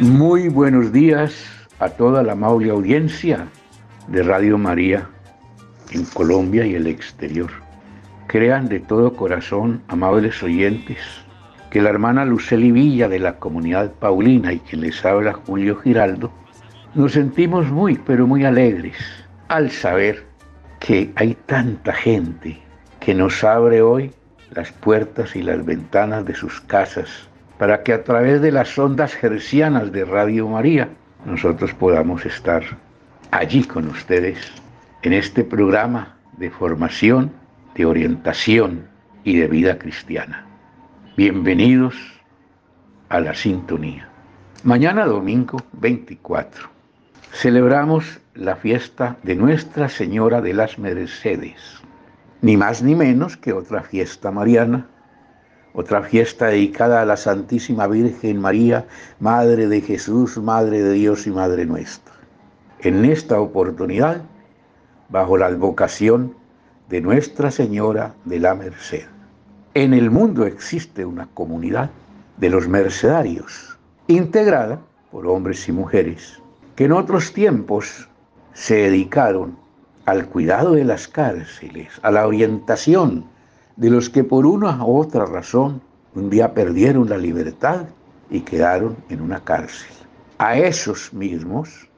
Muy buenos días a toda la amable audiencia de Radio María en Colombia y el exterior. Crean de todo corazón, amables oyentes, que la hermana Luceli Villa de la comunidad Paulina y quien les habla Julio Giraldo, nos sentimos muy, pero muy alegres al saber que hay tanta gente que nos abre hoy las puertas y las ventanas de sus casas para que a través de las ondas hercianas de Radio María nosotros podamos estar allí con ustedes en este programa de formación, de orientación y de vida cristiana. Bienvenidos a la sintonía. Mañana domingo 24 celebramos la fiesta de Nuestra Señora de las Mercedes, ni más ni menos que otra fiesta mariana, otra fiesta dedicada a la Santísima Virgen María, Madre de Jesús, Madre de Dios y Madre nuestra. En esta oportunidad, bajo la advocación de Nuestra Señora de la Merced. En el mundo existe una comunidad de los mercedarios, integrada por hombres y mujeres, que en otros tiempos se dedicaron al cuidado de las cárceles, a la orientación de los que por una u otra razón un día perdieron la libertad y quedaron en una cárcel. A esos mismos,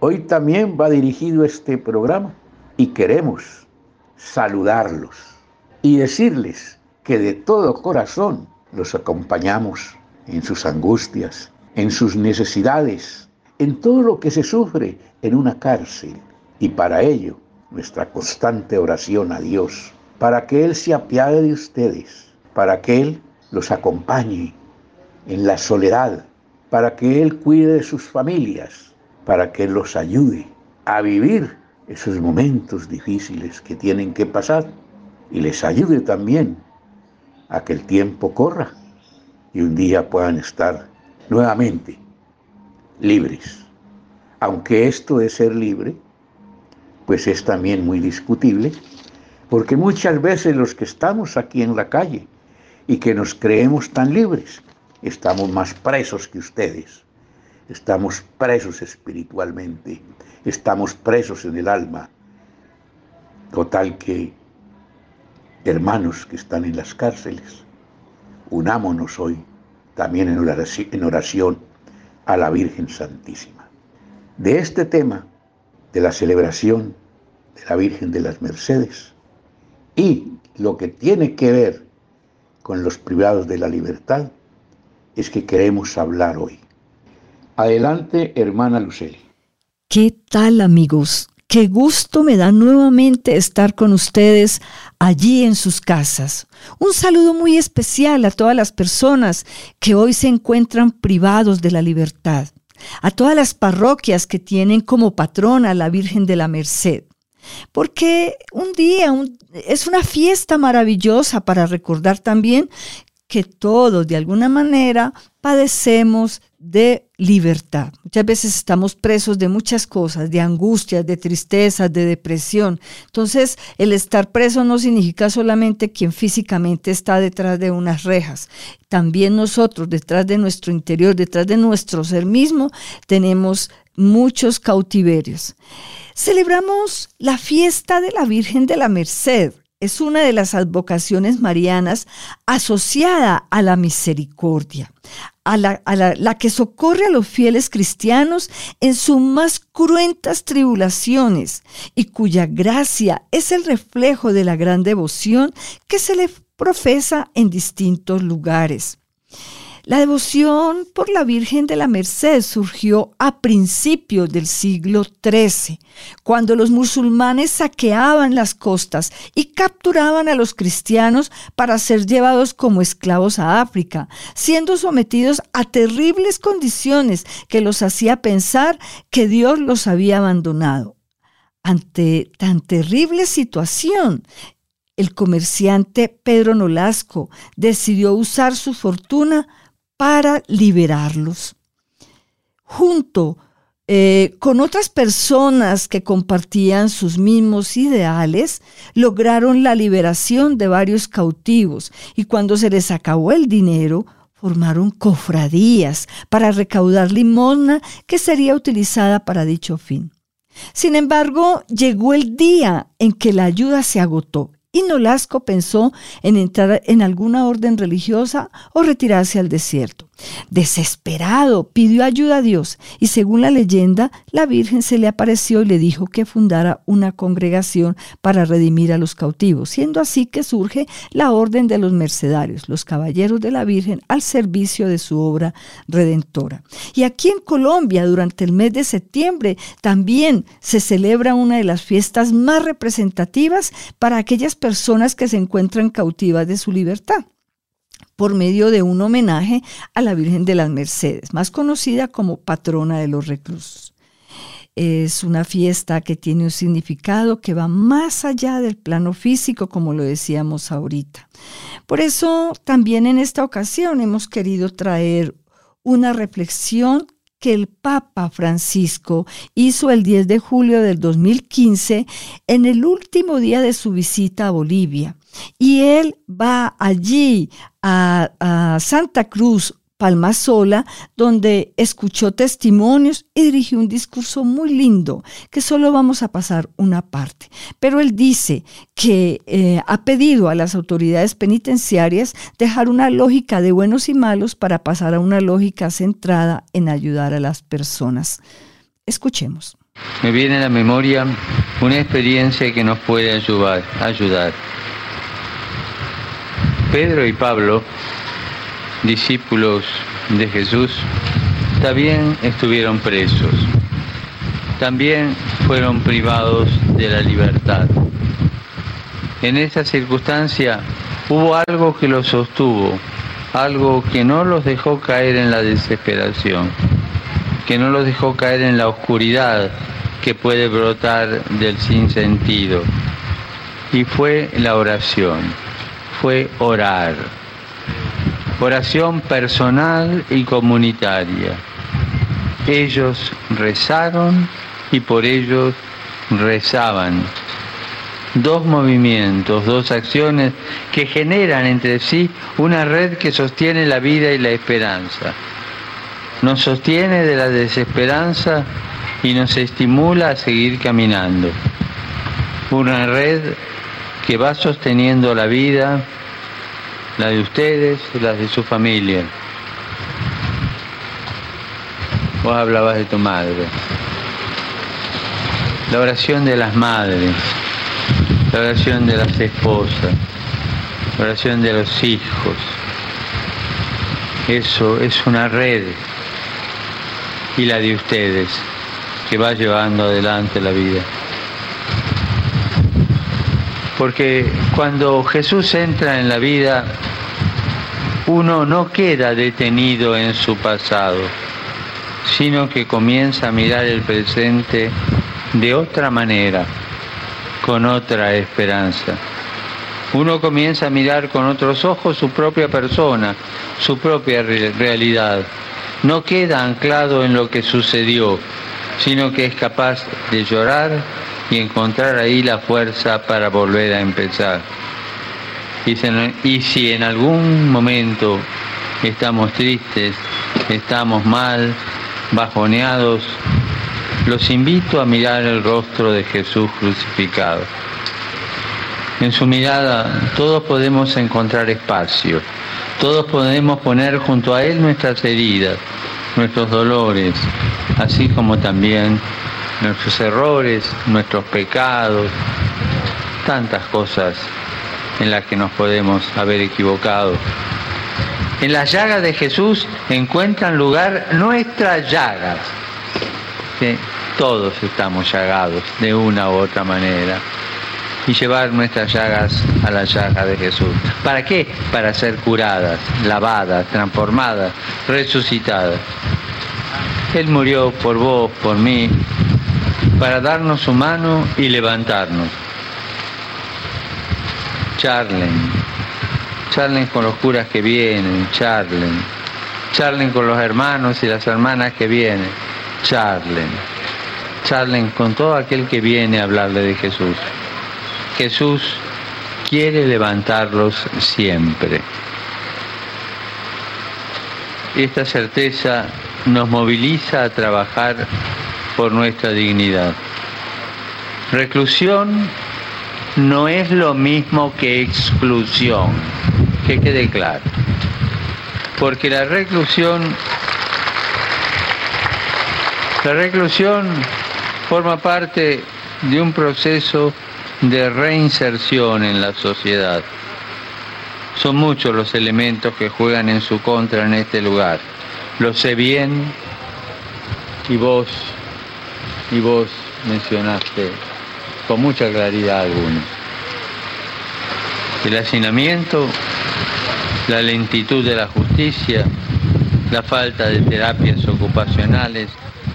hoy también va dirigido este programa y queremos saludarlos y decirles que de todo corazón los acompañamos en sus angustias, en sus necesidades, en todo lo que se sufre en una cárcel. Y para ello, nuestra constante oración a Dios, para que Él se apiade de ustedes, para que Él los acompañe en la soledad, para que Él cuide de sus familias, para que Él los ayude a vivir esos momentos difíciles que tienen que pasar y les ayude también a que el tiempo corra y un día puedan estar nuevamente libres. Aunque esto de ser libre, pues es también muy discutible, porque muchas veces los que estamos aquí en la calle y que nos creemos tan libres, estamos más presos que ustedes. Estamos presos espiritualmente, estamos presos en el alma. Total que hermanos que están en las cárceles, unámonos hoy también en oración a la Virgen Santísima. De este tema, de la celebración de la Virgen de las Mercedes y lo que tiene que ver con los privados de la libertad, es que queremos hablar hoy. Adelante, hermana Luceli. ¿Qué tal, amigos? Qué gusto me da nuevamente estar con ustedes allí en sus casas. Un saludo muy especial a todas las personas que hoy se encuentran privados de la libertad, a todas las parroquias que tienen como patrona a la Virgen de la Merced. Porque un día es una fiesta maravillosa para recordar también que todos de alguna manera padecemos de libertad. Muchas veces estamos presos de muchas cosas, de angustias, de tristezas, de depresión. Entonces, el estar preso no significa solamente quien físicamente está detrás de unas rejas. También nosotros, detrás de nuestro interior, detrás de nuestro ser mismo, tenemos muchos cautiverios. Celebramos la fiesta de la Virgen de la Merced es una de las advocaciones marianas asociada a la misericordia, a, la, que socorre a los fieles cristianos en sus más cruentas tribulaciones y cuya gracia es el reflejo de la gran devoción que se le profesa en distintos lugares. La devoción por la Virgen de la Merced surgió a principios del siglo XIII, cuando los musulmanes saqueaban las costas y capturaban a los cristianos para ser llevados como esclavos a África, siendo sometidos a terribles condiciones que los hacía pensar que Dios los había abandonado. Ante tan terrible situación, el comerciante Pedro Nolasco decidió usar su fortuna para liberarlos. Junto eh, con otras personas que compartían sus mismos ideales, lograron la liberación de varios cautivos y cuando se les acabó el dinero, formaron cofradías para recaudar limosna que sería utilizada para dicho fin. Sin embargo, llegó el día en que la ayuda se agotó y Nolasco pensó en entrar en alguna orden religiosa o retirarse al desierto. Desesperado, pidió ayuda a Dios y según la leyenda, la Virgen se le apareció y le dijo que fundara una congregación para redimir a los cautivos, siendo así que surge la Orden de los Mercedarios, los Caballeros de la Virgen al servicio de su obra redentora. Y aquí en Colombia, durante el mes de septiembre, también se celebra una de las fiestas más representativas para aquellas personas que se encuentran cautivas de su libertad por medio de un homenaje a la Virgen de las Mercedes, más conocida como patrona de los reclusos. Es una fiesta que tiene un significado que va más allá del plano físico, como lo decíamos ahorita. Por eso también en esta ocasión hemos querido traer una reflexión que el Papa Francisco hizo el 10 de julio del 2015 en el último día de su visita a Bolivia. Y él va allí a, Santa Cruz, Palmasola, donde escuchó testimonios y dirigió un discurso muy lindo, que solo vamos a pasar una parte. Pero él dice que eh, ha pedido a las autoridades penitenciarias dejar una lógica de buenos y malos para pasar a una lógica centrada en ayudar a las personas. Escuchemos. Me viene a la memoria una experiencia que nos puede ayudar. ayudar. Pedro y Pablo, discípulos de Jesús, también estuvieron presos, también fueron privados de la libertad. En esa circunstancia hubo algo que los sostuvo, algo que no los dejó caer en la desesperación, que no los dejó caer en la oscuridad que puede brotar del sinsentido. Y fue la oración fue orar. Oración personal y comunitaria. Ellos rezaron y por ellos rezaban. Dos movimientos, dos acciones que generan entre sí una red que sostiene la vida y la esperanza. Nos sostiene de la desesperanza y nos estimula a seguir caminando. Una red que va sosteniendo la vida, la de ustedes, la de su familia. Vos hablabas de tu madre. La oración de las madres, la oración de las esposas, la oración de los hijos. Eso es una red y la de ustedes que va llevando adelante la vida. Porque cuando Jesús entra en la vida, uno no queda detenido en su pasado, sino que comienza a mirar el presente de otra manera, con otra esperanza. Uno comienza a mirar con otros ojos su propia persona, su propia realidad. No queda anclado en lo que sucedió, sino que es capaz de llorar y encontrar ahí la fuerza para volver a empezar. Y si en algún momento estamos tristes, estamos mal, bajoneados, los invito a mirar el rostro de Jesús crucificado. En su mirada todos podemos encontrar espacio, todos podemos poner junto a Él nuestras heridas, nuestros dolores, así como también nuestros errores, nuestros pecados, tantas cosas en las que nos podemos haber equivocado. En las llagas de Jesús encuentran lugar nuestras llagas. Todos estamos llagados de una u otra manera. Y llevar nuestras llagas a la llaga de Jesús. ¿Para qué? Para ser curadas, lavadas, transformadas, resucitadas. Él murió por vos, por mí, para darnos su mano y levantarnos. Charlen, charlen con los curas que vienen, charlen, charlen con los hermanos y las hermanas que vienen, charlen, charlen con todo aquel que viene a hablarle de Jesús. Jesús quiere levantarlos siempre. Y esta certeza nos moviliza a trabajar por nuestra dignidad. Reclusión no es lo mismo que exclusión, que quede claro. Porque la reclusión, la reclusión forma parte de un proceso de reinserción en la sociedad. Son muchos los elementos que juegan en su contra en este lugar. Lo sé bien y vos, y vos mencionaste con mucha claridad algunos. El hacinamiento, la lentitud de la justicia, la falta de terapias ocupacionales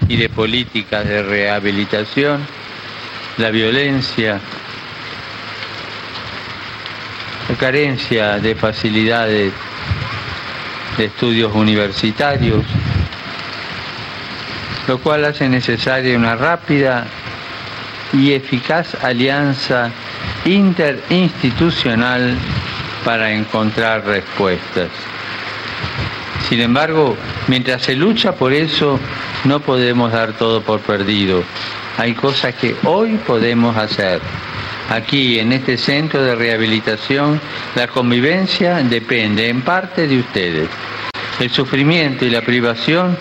y de políticas de rehabilitación, la violencia, la carencia de facilidades de estudios universitarios, lo cual hace necesaria una rápida y eficaz alianza interinstitucional para encontrar respuestas. Sin embargo, mientras se lucha por eso, no podemos dar todo por perdido. Hay cosas que hoy podemos hacer. Aquí, en este centro de rehabilitación, la convivencia depende en parte de ustedes. El sufrimiento y la privación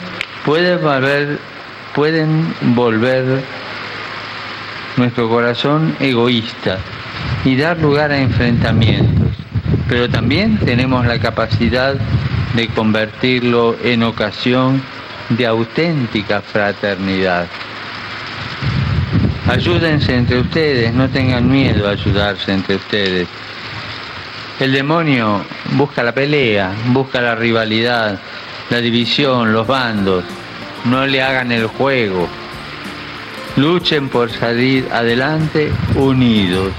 pueden volver, nuestro corazón egoísta y dar lugar a enfrentamientos, pero también tenemos la capacidad de convertirlo en ocasión de auténtica fraternidad. Ayúdense entre ustedes, no tengan miedo a ayudarse entre ustedes. El demonio busca la pelea, busca la rivalidad, la división, los bandos. No le hagan el juego, Luchen por salir adelante unidos.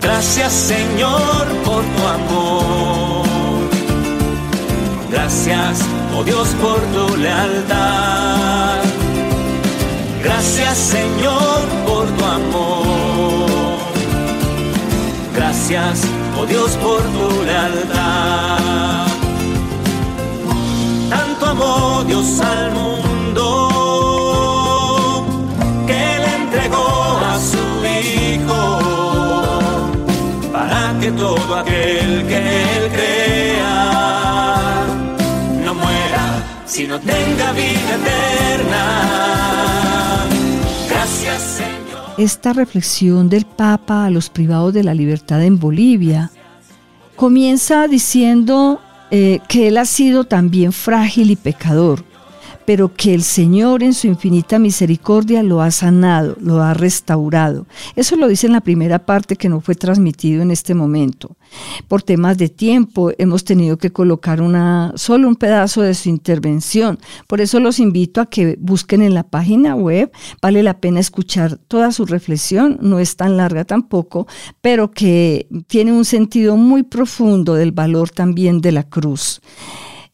Gracias Señor por tu amor. Gracias, oh Dios, por tu lealtad. Gracias Señor por tu amor. Gracias, oh Dios, por tu lealtad. Al mundo que todo aquel que él crea no muera, sino tenga vida eterna. Gracias, Señor. Esta reflexión del Papa a los privados de la libertad en Bolivia comienza diciendo eh, que él ha sido también frágil y pecador pero que el Señor en su infinita misericordia lo ha sanado, lo ha restaurado. Eso lo dice en la primera parte que no fue transmitido en este momento. Por temas de tiempo hemos tenido que colocar una, solo un pedazo de su intervención. Por eso los invito a que busquen en la página web. Vale la pena escuchar toda su reflexión. No es tan larga tampoco, pero que tiene un sentido muy profundo del valor también de la cruz.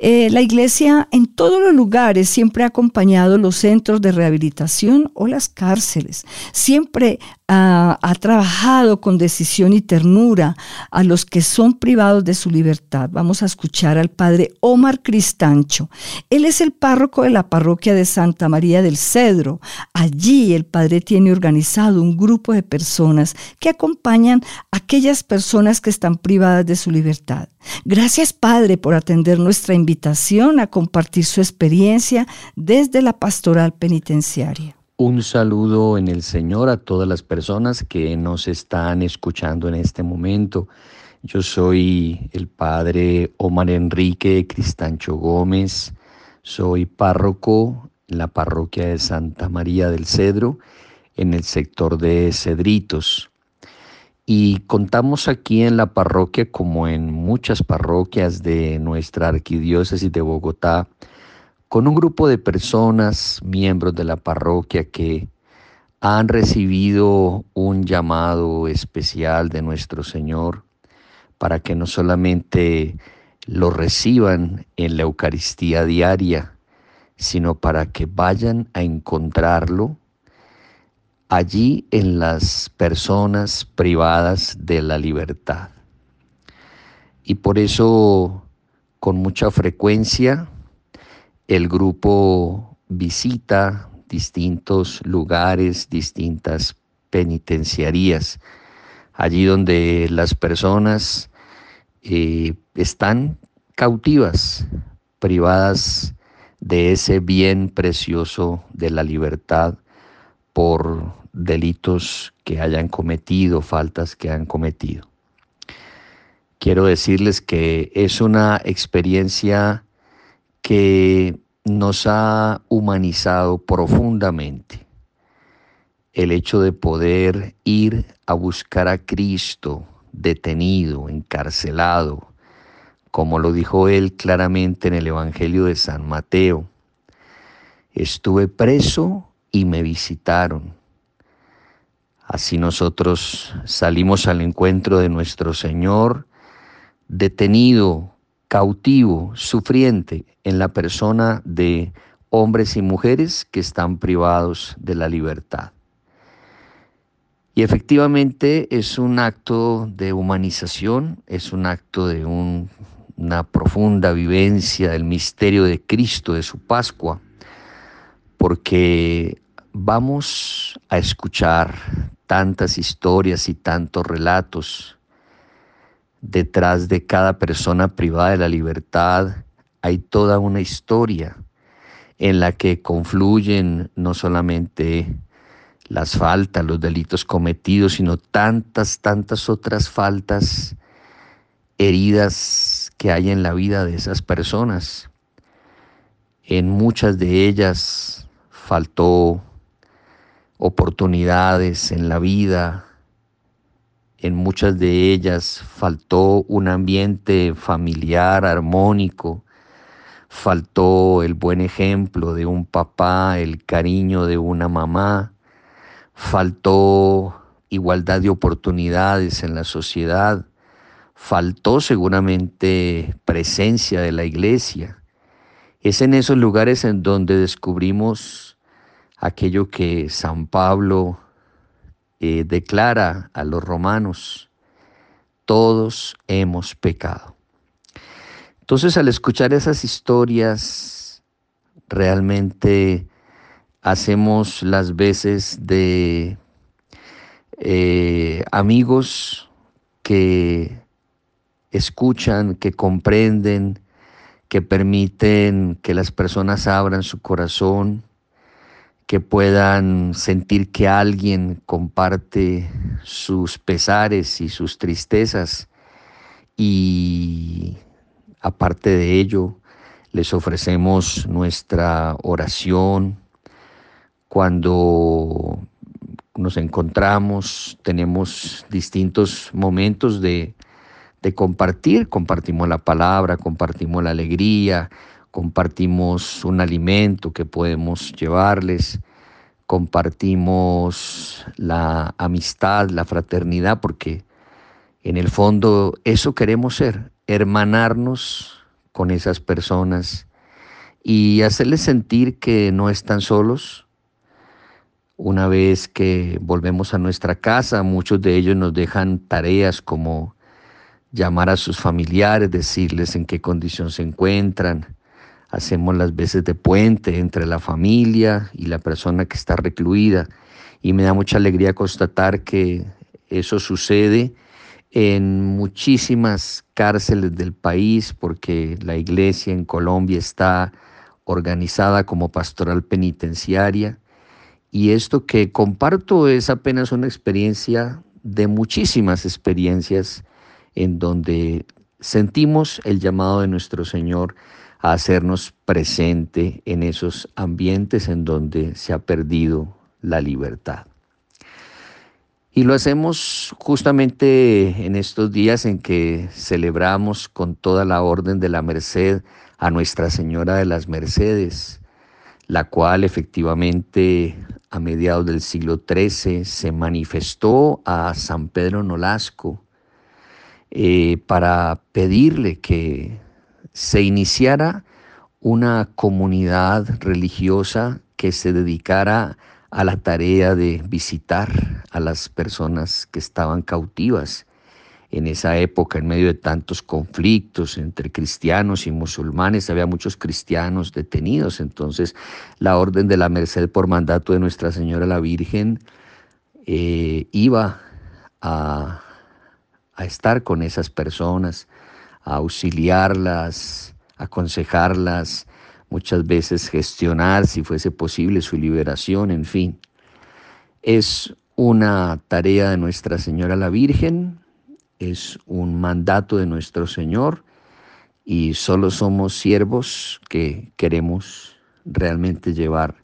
Eh, la iglesia en todos los lugares siempre ha acompañado los centros de rehabilitación o las cárceles. Siempre ha, trabajado con decisión y ternura a los que son privados de su libertad. Vamos a escuchar al padre Omar Cristancho. Él es el párroco de la parroquia de Santa María del Cedro. Allí el padre tiene organizado un grupo de personas que acompañan a aquellas personas que están privadas de su libertad. Gracias Padre por atender nuestra invitación a compartir su experiencia desde la pastoral penitenciaria. Un saludo en el Señor a todas las personas que nos están escuchando en este momento. Yo soy el padre Omar Enrique Cristancho Gómez, soy párroco en la parroquia de Santa María del Cedro, en el sector de Cedritos. Y contamos aquí en la parroquia, como en muchas parroquias de nuestra arquidiócesis de Bogotá, con un grupo de personas, miembros de la parroquia, que han recibido un llamado especial de nuestro Señor para que no solamente lo reciban en la Eucaristía diaria, sino para que vayan a encontrarlo allí en las personas privadas de la libertad. Y por eso, con mucha frecuencia, el grupo visita distintos lugares, distintas penitenciarías, allí donde las personas eh, están cautivas, privadas de ese bien precioso de la libertad por delitos que hayan cometido, faltas que han cometido. Quiero decirles que es una experiencia que nos ha humanizado profundamente. El hecho de poder ir a buscar a Cristo detenido, encarcelado, como lo dijo él claramente en el Evangelio de San Mateo. Estuve preso y me visitaron. Así nosotros salimos al encuentro de nuestro Señor, detenido, cautivo, sufriente en la persona de hombres y mujeres que están privados de la libertad. Y efectivamente es un acto de humanización, es un acto de una profunda vivencia del misterio de Cristo, de su Pascua, porque vamos a escuchar tantas historias y tantos relatos. Detrás de cada persona privada de la libertad hay toda una historia en la que confluyen no solamente las faltas, los delitos cometidos, sino tantas, tantas otras faltas, heridas que hay en la vida de esas personas. En muchas de ellas faltó oportunidades en la vida, en muchas de ellas faltó un ambiente familiar armónico, faltó el buen ejemplo de un papá, el cariño de una mamá, faltó igualdad de oportunidades en la sociedad, faltó seguramente presencia de la iglesia. Es en esos lugares en donde descubrimos aquello que San Pablo eh, declara a los romanos, todos hemos pecado. Entonces al escuchar esas historias, realmente hacemos las veces de eh, amigos que escuchan, que comprenden, que permiten que las personas abran su corazón, que puedan sentir que alguien comparte sus pesares y sus tristezas. Y aparte de ello les ofrecemos nuestra oración, cuando nos encontramos, tenemos distintos momentos de, compartir, compartimos la palabra, compartimos la alegría, compartimos un alimento que podemos llevarles, compartimos la amistad, la fraternidad, porque en el fondo eso queremos ser, hermanarnos con esas personas y hacerles sentir que no están solos, una vez que volvemos a nuestra casa, muchos de ellos nos dejan tareas como llamar a sus familiares, decirles en qué condición se encuentran. Hacemos las veces de puente entre la familia y la persona que está recluida. Y me da mucha alegría constatar que eso sucede en muchísimas cárceles del país porque la iglesia en Colombia está organizada como pastoral penitenciaria y esto que comparto es apenas una experiencia de muchísimas experiencias en donde sentimos el llamado de nuestro Señor a hacernos presente en esos ambientes en donde se ha perdido la libertad. Y lo hacemos justamente en estos días en que celebramos con toda la orden de la Merced a Nuestra Señora de las Mercedes, la cual efectivamente a mediados del siglo XIII se manifestó a San Pedro Nolasco eh, para pedirle que se iniciara una comunidad religiosa que se dedicara a la tarea de visitar a las personas que estaban cautivas en esa época, en medio de tantos conflictos entre cristianos y musulmanes, había muchos cristianos detenidos. Entonces, la Orden de la Merced por mandato de Nuestra Señora la Virgen eh, iba a, a estar con esas personas, a auxiliarlas, aconsejarlas, muchas veces gestionar, si fuese posible, su liberación, en fin. Es una tarea de Nuestra Señora la Virgen, es un mandato de nuestro Señor y solo somos siervos que queremos realmente llevar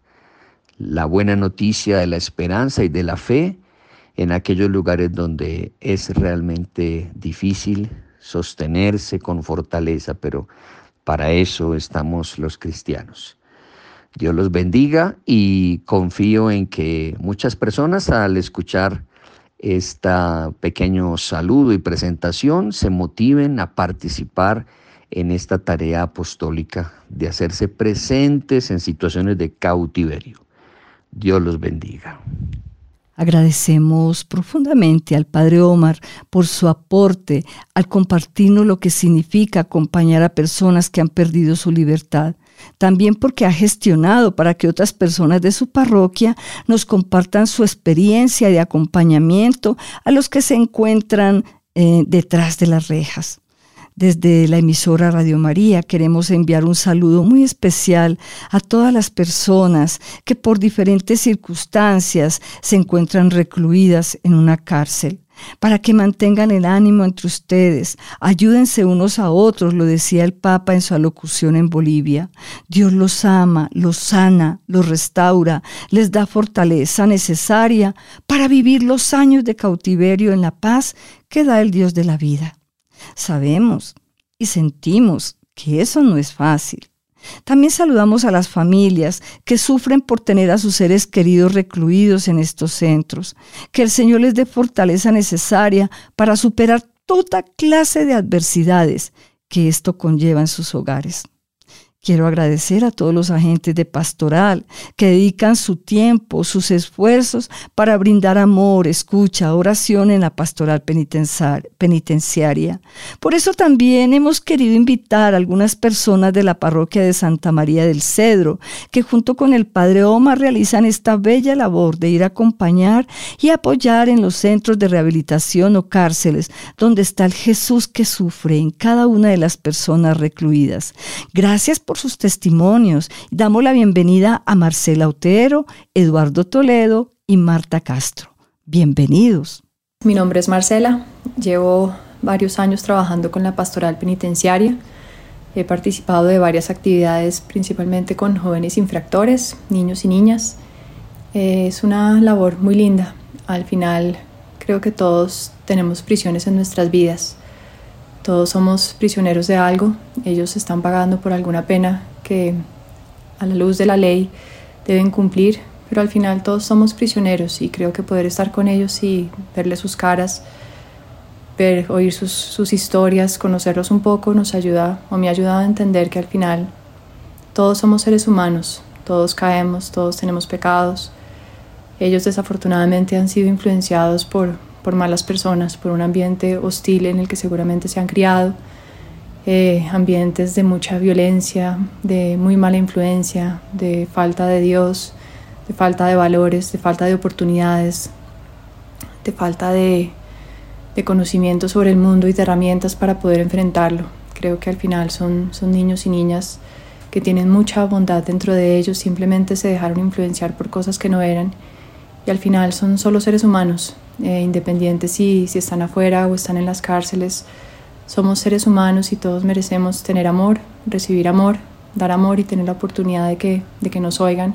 la buena noticia de la esperanza y de la fe en aquellos lugares donde es realmente difícil sostenerse con fortaleza, pero para eso estamos los cristianos. Dios los bendiga y confío en que muchas personas al escuchar este pequeño saludo y presentación se motiven a participar en esta tarea apostólica de hacerse presentes en situaciones de cautiverio. Dios los bendiga. Agradecemos profundamente al Padre Omar por su aporte al compartirnos lo que significa acompañar a personas que han perdido su libertad también porque ha gestionado para que otras personas de su parroquia nos compartan su experiencia de acompañamiento a los que se encuentran eh, detrás de las rejas. Desde la emisora Radio María queremos enviar un saludo muy especial a todas las personas que por diferentes circunstancias se encuentran recluidas en una cárcel para que mantengan el ánimo entre ustedes. Ayúdense unos a otros, lo decía el Papa en su alocución en Bolivia. Dios los ama, los sana, los restaura, les da fortaleza necesaria para vivir los años de cautiverio en la paz que da el Dios de la vida. Sabemos y sentimos que eso no es fácil. También saludamos a las familias que sufren por tener a sus seres queridos recluidos en estos centros. Que el Señor les dé fortaleza necesaria para superar toda clase de adversidades que esto conlleva en sus hogares. Quiero agradecer a todos los agentes de pastoral que dedican su tiempo, sus esfuerzos para brindar amor, escucha, oración en la pastoral penitenciaria. Por eso también hemos querido invitar a algunas personas de la parroquia de Santa María del Cedro, que junto con el Padre Omar realizan esta bella labor de ir a acompañar y apoyar en los centros de rehabilitación o cárceles, donde está el Jesús que sufre en cada una de las personas recluidas. Gracias por sus testimonios. Damos la bienvenida a Marcela Otero, Eduardo Toledo y Marta Castro. Bienvenidos. Mi nombre es Marcela, llevo varios años trabajando con la pastoral penitenciaria. He participado de varias actividades, principalmente con jóvenes infractores, niños y niñas. Es una labor muy linda. Al final creo que todos tenemos prisiones en nuestras vidas todos somos prisioneros de algo, ellos están pagando por alguna pena que a la luz de la ley deben cumplir, pero al final todos somos prisioneros y creo que poder estar con ellos y verles sus caras, ver, oír sus, sus historias, conocerlos un poco nos ayuda o me ha ayudado a entender que al final todos somos seres humanos, todos caemos, todos tenemos pecados. Ellos desafortunadamente han sido influenciados por, por malas personas, por un ambiente hostil en el que seguramente se han criado, eh, ambientes de mucha violencia, de muy mala influencia, de falta de Dios, de falta de valores, de falta de oportunidades, de falta de, de conocimiento sobre el mundo y de herramientas para poder enfrentarlo. Creo que al final son, son niños y niñas que tienen mucha bondad dentro de ellos, simplemente se dejaron influenciar por cosas que no eran y al final son solo seres humanos eh, independientes si, si están afuera o están en las cárceles. Somos seres humanos y todos merecemos tener amor, recibir amor, dar amor y tener la oportunidad de que, de que nos oigan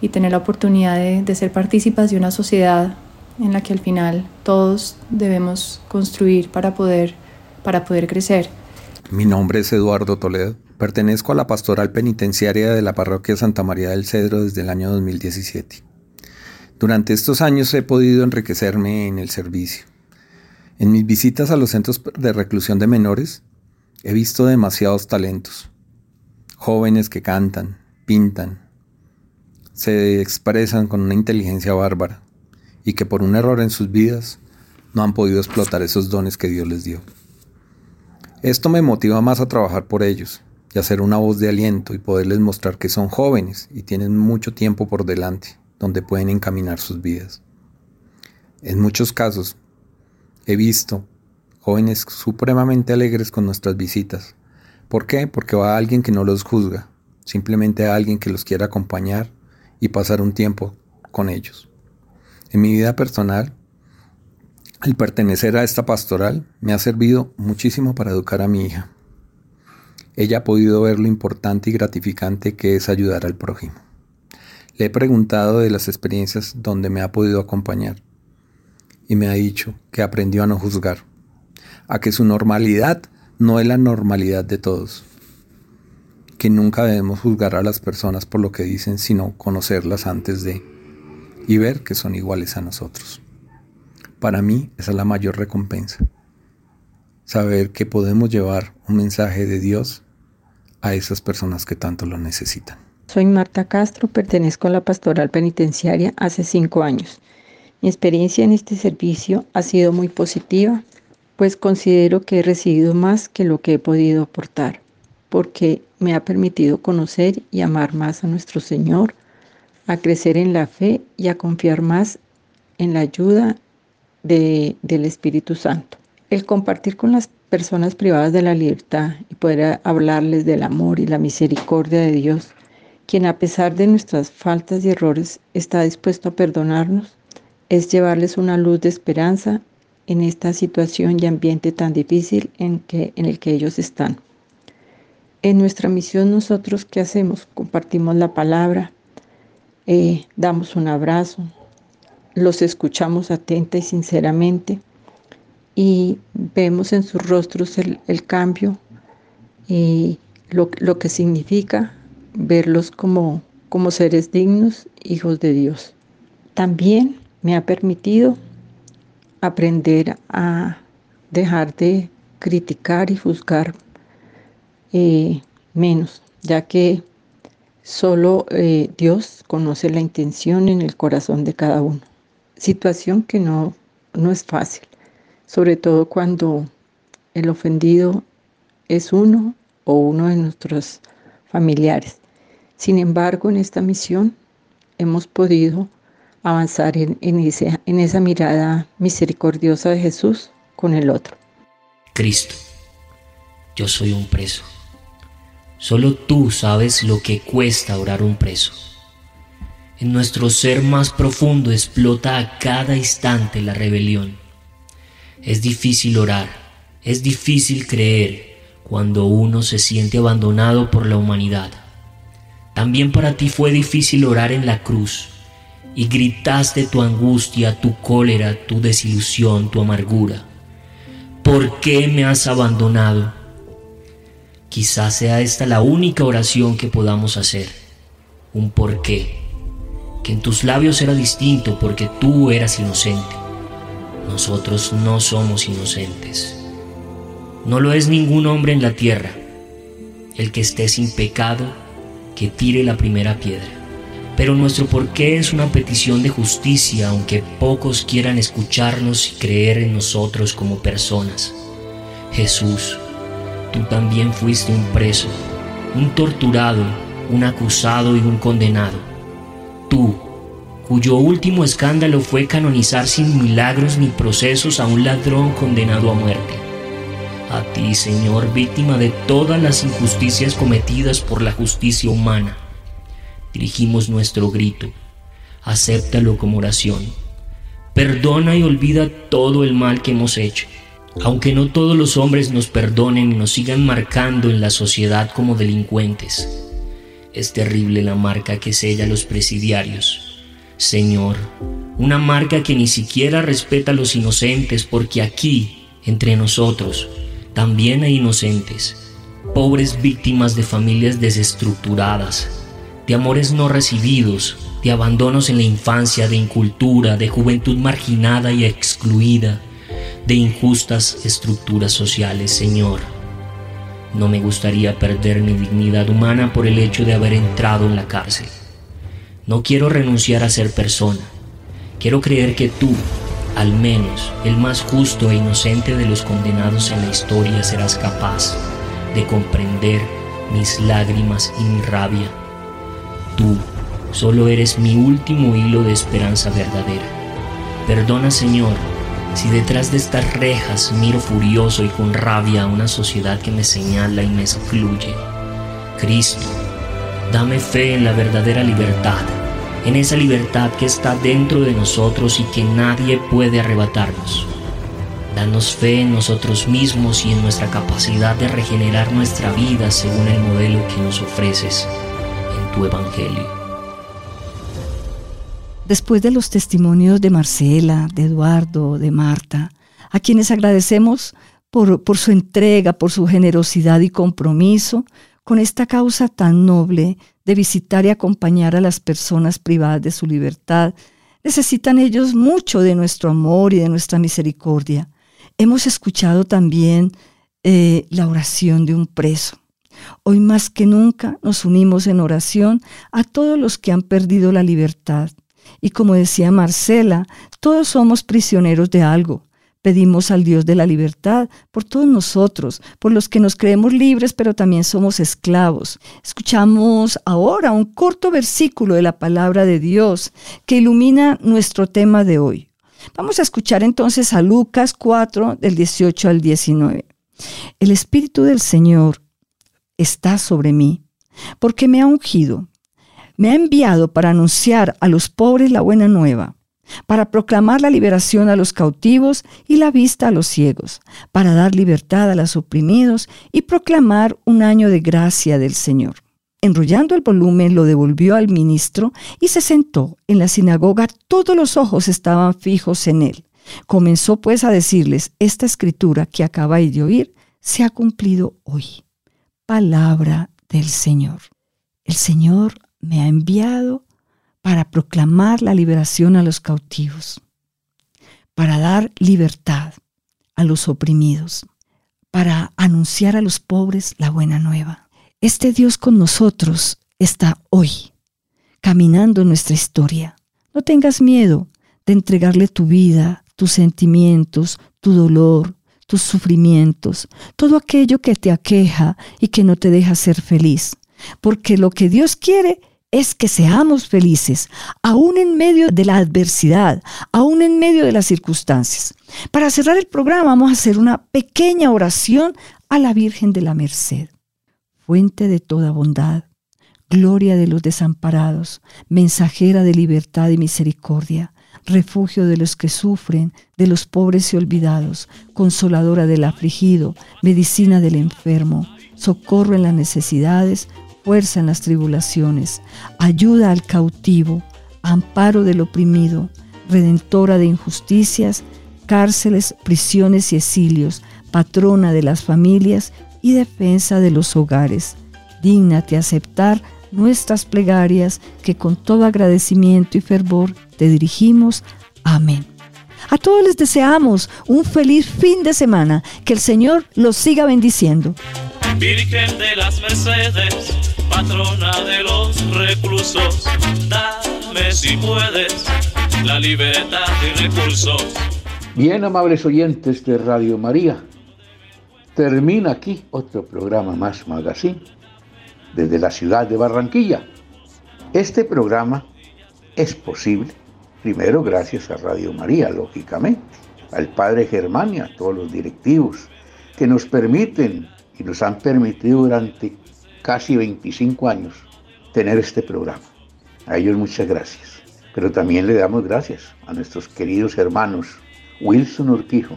y tener la oportunidad de, de ser partícipas de una sociedad en la que al final todos debemos construir para poder, para poder crecer. Mi nombre es Eduardo Toledo. Pertenezco a la pastoral penitenciaria de la parroquia Santa María del Cedro desde el año 2017. Durante estos años he podido enriquecerme en el servicio. En mis visitas a los centros de reclusión de menores he visto demasiados talentos. Jóvenes que cantan, pintan, se expresan con una inteligencia bárbara y que por un error en sus vidas no han podido explotar esos dones que Dios les dio. Esto me motiva más a trabajar por ellos y a ser una voz de aliento y poderles mostrar que son jóvenes y tienen mucho tiempo por delante donde pueden encaminar sus vidas. En muchos casos he visto jóvenes supremamente alegres con nuestras visitas. ¿Por qué? Porque va alguien que no los juzga, simplemente a alguien que los quiere acompañar y pasar un tiempo con ellos. En mi vida personal, el pertenecer a esta pastoral me ha servido muchísimo para educar a mi hija. Ella ha podido ver lo importante y gratificante que es ayudar al prójimo. Le he preguntado de las experiencias donde me ha podido acompañar y me ha dicho que aprendió a no juzgar, a que su normalidad no es la normalidad de todos, que nunca debemos juzgar a las personas por lo que dicen, sino conocerlas antes de y ver que son iguales a nosotros. Para mí esa es la mayor recompensa, saber que podemos llevar un mensaje de Dios a esas personas que tanto lo necesitan. Soy Marta Castro, pertenezco a la pastoral penitenciaria hace cinco años. Mi experiencia en este servicio ha sido muy positiva, pues considero que he recibido más que lo que he podido aportar, porque me ha permitido conocer y amar más a nuestro Señor, a crecer en la fe y a confiar más en la ayuda del Espíritu Santo. El compartir con las personas privadas de la libertad y poder hablarles del amor y la misericordia de Dios quien a pesar de nuestras faltas y errores está dispuesto a perdonarnos, es llevarles una luz de esperanza en esta situación y ambiente tan difícil en, que, en el que ellos están. En nuestra misión nosotros, ¿qué hacemos? Compartimos la palabra, eh, damos un abrazo, los escuchamos atenta y sinceramente y vemos en sus rostros el, cambio y lo, lo que significa verlos como, como seres dignos, hijos de Dios. También me ha permitido aprender a dejar de criticar y juzgar eh, menos, ya que solo eh, Dios conoce la intención en el corazón de cada uno. Situación que no, no es fácil, sobre todo cuando el ofendido es uno o uno de nuestros familiares. Sin embargo, en esta misión hemos podido avanzar en, esa mirada misericordiosa de Jesús con el otro. Cristo, yo soy un preso. Solo tú sabes lo que cuesta orar un preso. En nuestro ser más profundo explota a cada instante la rebelión. Es difícil orar, es difícil creer cuando uno se siente abandonado por la humanidad. También para ti fue difícil orar en la cruz y gritaste tu angustia, tu cólera, tu desilusión, tu amargura. ¿Por qué me has abandonado? Quizás sea esta la única oración que podamos hacer. Un por qué. Que en tus labios era distinto porque tú eras inocente. Nosotros no somos inocentes. No lo es ningún hombre en la tierra. El que esté sin pecado, que tire la primera piedra. Pero nuestro porqué es una petición de justicia, aunque pocos quieran escucharnos y creer en nosotros como personas. Jesús, tú también fuiste un preso, un torturado, un acusado y un condenado. Tú, cuyo último escándalo fue canonizar sin milagros ni procesos a un ladrón condenado a muerte a ti, Señor, víctima de todas las injusticias cometidas por la justicia humana. Dirigimos nuestro grito, acéptalo como oración. Perdona y olvida todo el mal que hemos hecho. Aunque no todos los hombres nos perdonen y nos sigan marcando en la sociedad como delincuentes. Es terrible la marca que sella los presidiarios. Señor, una marca que ni siquiera respeta a los inocentes porque aquí, entre nosotros, también hay inocentes, pobres víctimas de familias desestructuradas, de amores no recibidos, de abandonos en la infancia, de incultura, de juventud marginada y excluida, de injustas estructuras sociales, Señor. No me gustaría perder mi dignidad humana por el hecho de haber entrado en la cárcel. No quiero renunciar a ser persona. Quiero creer que tú, al menos el más justo e inocente de los condenados en la historia, serás capaz de comprender mis lágrimas y mi rabia. Tú solo eres mi último hilo de esperanza verdadera. Perdona, Señor, si detrás de estas rejas miro furioso y con rabia a una sociedad que me señala y me excluye. Cristo, dame fe en la verdadera libertad, en esa libertad que está dentro de nosotros y que nadie puede arrebatarnos. Danos fe en nosotros mismos y en nuestra capacidad de regenerar nuestra vida según el modelo que nos ofreces en tu Evangelio. Después de los testimonios de Marcela, de Eduardo, de Marta, a quienes agradecemos por, por, su entrega, por su generosidad y compromiso con esta causa tan noble de visitar y acompañar a las personas privadas de su libertad, necesitan ellos mucho de nuestro amor y de nuestra misericordia. Hemos escuchado también eh, la oración de un preso. Hoy más que nunca nos unimos en oración a todos los que han perdido la libertad y como decía Marcela, todos somos prisioneros de algo. Pedimos al Dios de la libertad por todos nosotros, por los que nos creemos libres, pero también somos esclavos. Escuchamos ahora un corto versículo de la palabra de Dios que ilumina nuestro tema de hoy. Vamos a escuchar entonces a Lucas 4 del 18 al 19. El Espíritu del Señor está sobre mí, porque me ha ungido me ha enviado para anunciar a los pobres la buena nueva, para proclamar la liberación a los cautivos y la vista a los ciegos, para dar libertad a los oprimidos y proclamar un año de gracia del Señor. Enrollando el volumen lo devolvió al ministro y se sentó. En la sinagoga todos los ojos estaban fijos en él. Comenzó pues a decirles, esta escritura que acabáis de oír se ha cumplido hoy. Palabra del Señor. El Señor me ha enviado para proclamar la liberación a los cautivos, para dar libertad a los oprimidos, para anunciar a los pobres la buena nueva. Este Dios con nosotros está hoy, caminando en nuestra historia. No tengas miedo de entregarle tu vida, tus sentimientos, tu dolor, tus sufrimientos, todo aquello que te aqueja y que no te deja ser feliz. Porque lo que Dios quiere es que seamos felices, aún en medio de la adversidad, aún en medio de las circunstancias. Para cerrar el programa vamos a hacer una pequeña oración a la Virgen de la Merced, fuente de toda bondad, gloria de los desamparados, mensajera de libertad y misericordia, refugio de los que sufren, de los pobres y olvidados, consoladora del afligido, medicina del enfermo, socorro en las necesidades, fuerza en las tribulaciones, ayuda al cautivo, amparo del oprimido, redentora de injusticias, cárceles, prisiones y exilios, patrona de las familias y defensa de los hogares. Dígnate aceptar nuestras plegarias que con todo agradecimiento y fervor te dirigimos. Amén. A todos les deseamos un feliz fin de semana. Que el Señor los siga bendiciendo. Virgen de las Mercedes patrona de los reclusos, dame si puedes la libertad y recursos. Bien, amables oyentes de Radio María, termina aquí otro programa más Magazine desde la ciudad de Barranquilla. Este programa es posible, primero gracias a Radio María, lógicamente, al Padre Germán y a todos los directivos que nos permiten y nos han permitido durante casi 25 años tener este programa. A ellos muchas gracias. Pero también le damos gracias a nuestros queridos hermanos Wilson Urquijo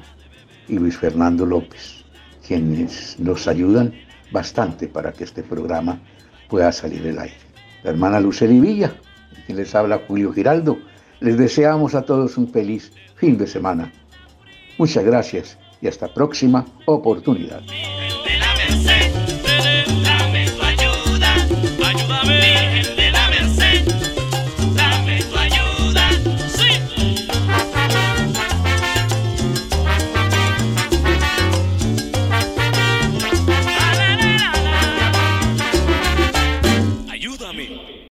y Luis Fernando López, quienes nos ayudan bastante para que este programa pueda salir al aire. La hermana Lucely Villa, quien les habla Julio Giraldo, les deseamos a todos un feliz fin de semana. Muchas gracias y hasta próxima oportunidad. dancing.